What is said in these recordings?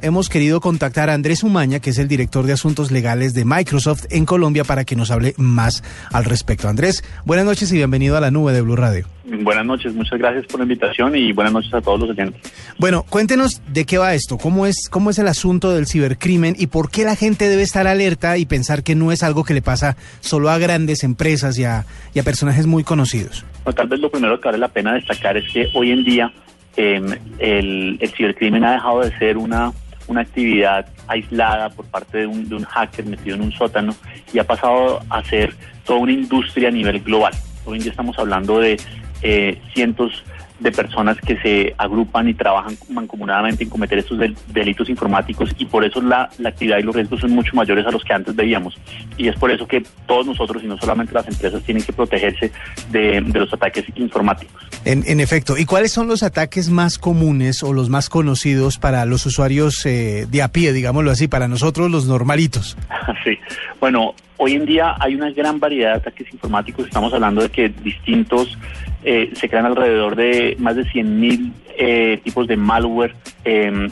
Hemos querido contactar a Andrés Umaña, que es el director de asuntos legales de Microsoft en Colombia, para que nos hable más al respecto. Andrés, buenas noches y bienvenido a la nube de Blue Radio. Buenas noches, muchas gracias por la invitación y buenas noches a todos los oyentes. Bueno, cuéntenos de qué va esto, cómo es, cómo es el asunto del cibercrimen y por qué la gente debe estar alerta y pensar que no es algo que le pasa solo a grandes empresas y a, y a personajes muy conocidos. Bueno, tal vez lo primero que vale la pena destacar es que hoy en día eh, el, el cibercrimen ha dejado de ser una una actividad aislada por parte de un, de un hacker metido en un sótano y ha pasado a ser toda una industria a nivel global. Hoy en día estamos hablando de eh, cientos de personas que se agrupan y trabajan mancomunadamente en cometer estos delitos informáticos y por eso la, actividad y los riesgos son mucho mayores a los que antes veíamos. Y es por eso que todos nosotros y no solamente las empresas tienen que protegerse de, los ataques informáticos. En, en, efecto, ¿y cuáles son los ataques más comunes o los más conocidos para los usuarios eh, de a pie, digámoslo así, para nosotros los normalitos? sí, bueno, Hoy en día hay una gran variedad de ataques informáticos. Estamos hablando de que distintos eh, se crean alrededor de más de 100.000 eh, tipos de malware em,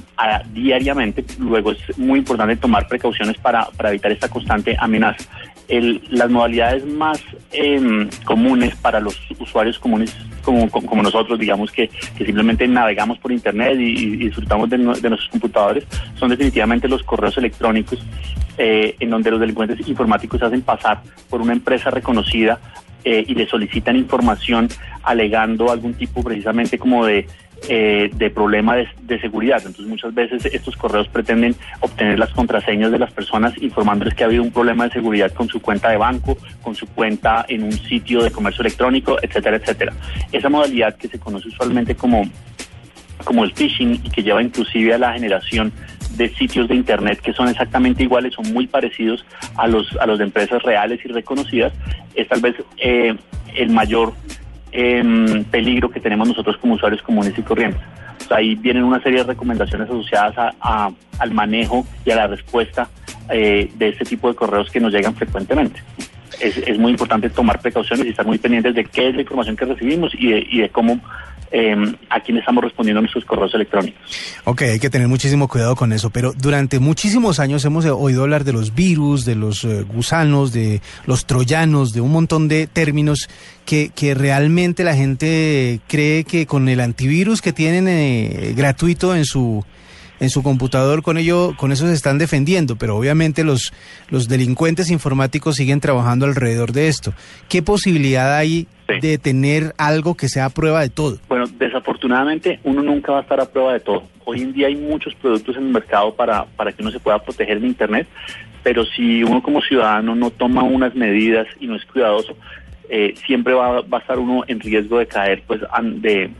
diariamente. Luego es muy importante tomar precauciones para, para evitar esta constante amenaza. Las modalidades más em, comunes para los usuarios comunes como, como, nosotros, digamos que, que, simplemente navegamos por Internet y, disfrutamos de, nuestros computadores, son definitivamente los correos electrónicos eh, en donde los delincuentes informáticos hacen pasar por una empresa reconocida eh, y le solicitan información alegando algún tipo precisamente como de, eh, de problema de, seguridad. Entonces muchas veces estos correos pretenden obtener las contraseñas de las personas informándoles que ha habido un problema de seguridad con su cuenta de banco, con su cuenta en un sitio de comercio electrónico, etcétera, etcétera. Esa modalidad que se conoce usualmente como como el phishing y que lleva inclusive a la generación de sitios de internet que son exactamente iguales, son muy parecidos a los a los de empresas reales y reconocidas, es tal vez eh, el mayor em, peligro que tenemos nosotros como usuarios comunes y corrientes. ahí vienen una serie de recomendaciones asociadas a, al manejo y a la respuesta eh, de este tipo de correos que nos llegan frecuentemente. Es, es, muy importante tomar precauciones y estar muy pendientes de qué es la información que recibimos y de, y de cómo eh, a quién estamos respondiendo nuestros correos electrónicos. Ok, hay que tener muchísimo cuidado con eso, pero durante muchísimos años hemos oído hablar de los virus, de los eh, gusanos, de los troyanos, de un montón de términos que, que realmente la gente cree que con el antivirus que tienen eh, gratuito en su en su computador, con ello, con eso se están defendiendo, pero obviamente los, los delincuentes informáticos siguen trabajando alrededor de esto. ¿Qué posibilidad hay de tener algo que sea a prueba de todo? Bueno, desafortunadamente uno nunca va a estar a prueba de todo. Hoy en día hay muchos productos en el mercado para, para que uno se pueda proteger de Internet, pero si uno como ciudadano no toma unas medidas y no es cuidadoso, eh, siempre va, va, a estar uno en riesgo de caer, pues, de,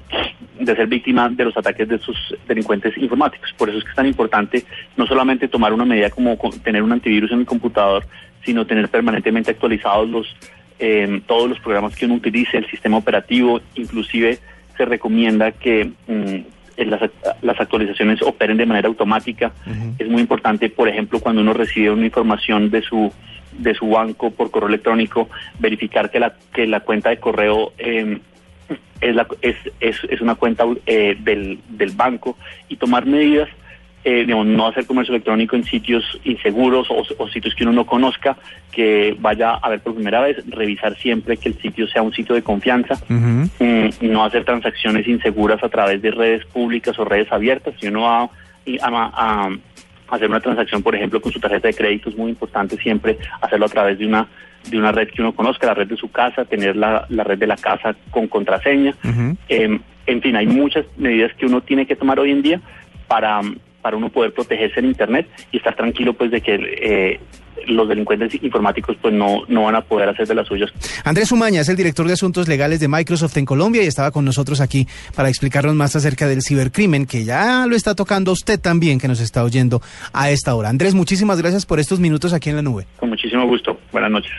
de ser víctima de los ataques de sus delincuentes informáticos. Por eso es que es tan importante no solamente tomar una medida como tener un antivirus en el computador, sino tener permanentemente actualizados los eh, todos los programas que uno utilice, el sistema operativo, inclusive se recomienda que mm, las, las, actualizaciones operen de manera automática. Es muy importante, por ejemplo, cuando uno recibe una información de su de su banco por correo electrónico, verificar que la que la cuenta de correo eh, es, la, es, es, es, una cuenta eh, del, del banco y tomar medidas eh, digamos, no hacer comercio electrónico en sitios inseguros o, sitios que uno no conozca, que vaya a ver por primera vez, revisar siempre que el sitio sea un sitio de confianza, mm, no hacer transacciones inseguras a través de redes públicas o redes abiertas. Si uno va a, hacer una transacción, por ejemplo, con su tarjeta de crédito, es muy importante siempre hacerlo a través de una de una red que uno conozca, la red de su casa, tener la, la red de la casa con contraseña. Em, en fin, hay muchas medidas que uno tiene que tomar hoy en día para, para uno poder protegerse en Internet y estar tranquilo pues de que eh, los delincuentes informáticos pues no, no van a poder hacer de las suyas. Andrés Umaña es el director de asuntos legales de Microsoft en Colombia y estaba con nosotros aquí para explicarnos más acerca del cibercrimen que ya lo está tocando usted también que nos está oyendo a esta hora. Andrés, muchísimas gracias por estos minutos aquí en la nube. Con muchísimo gusto. Buenas noches.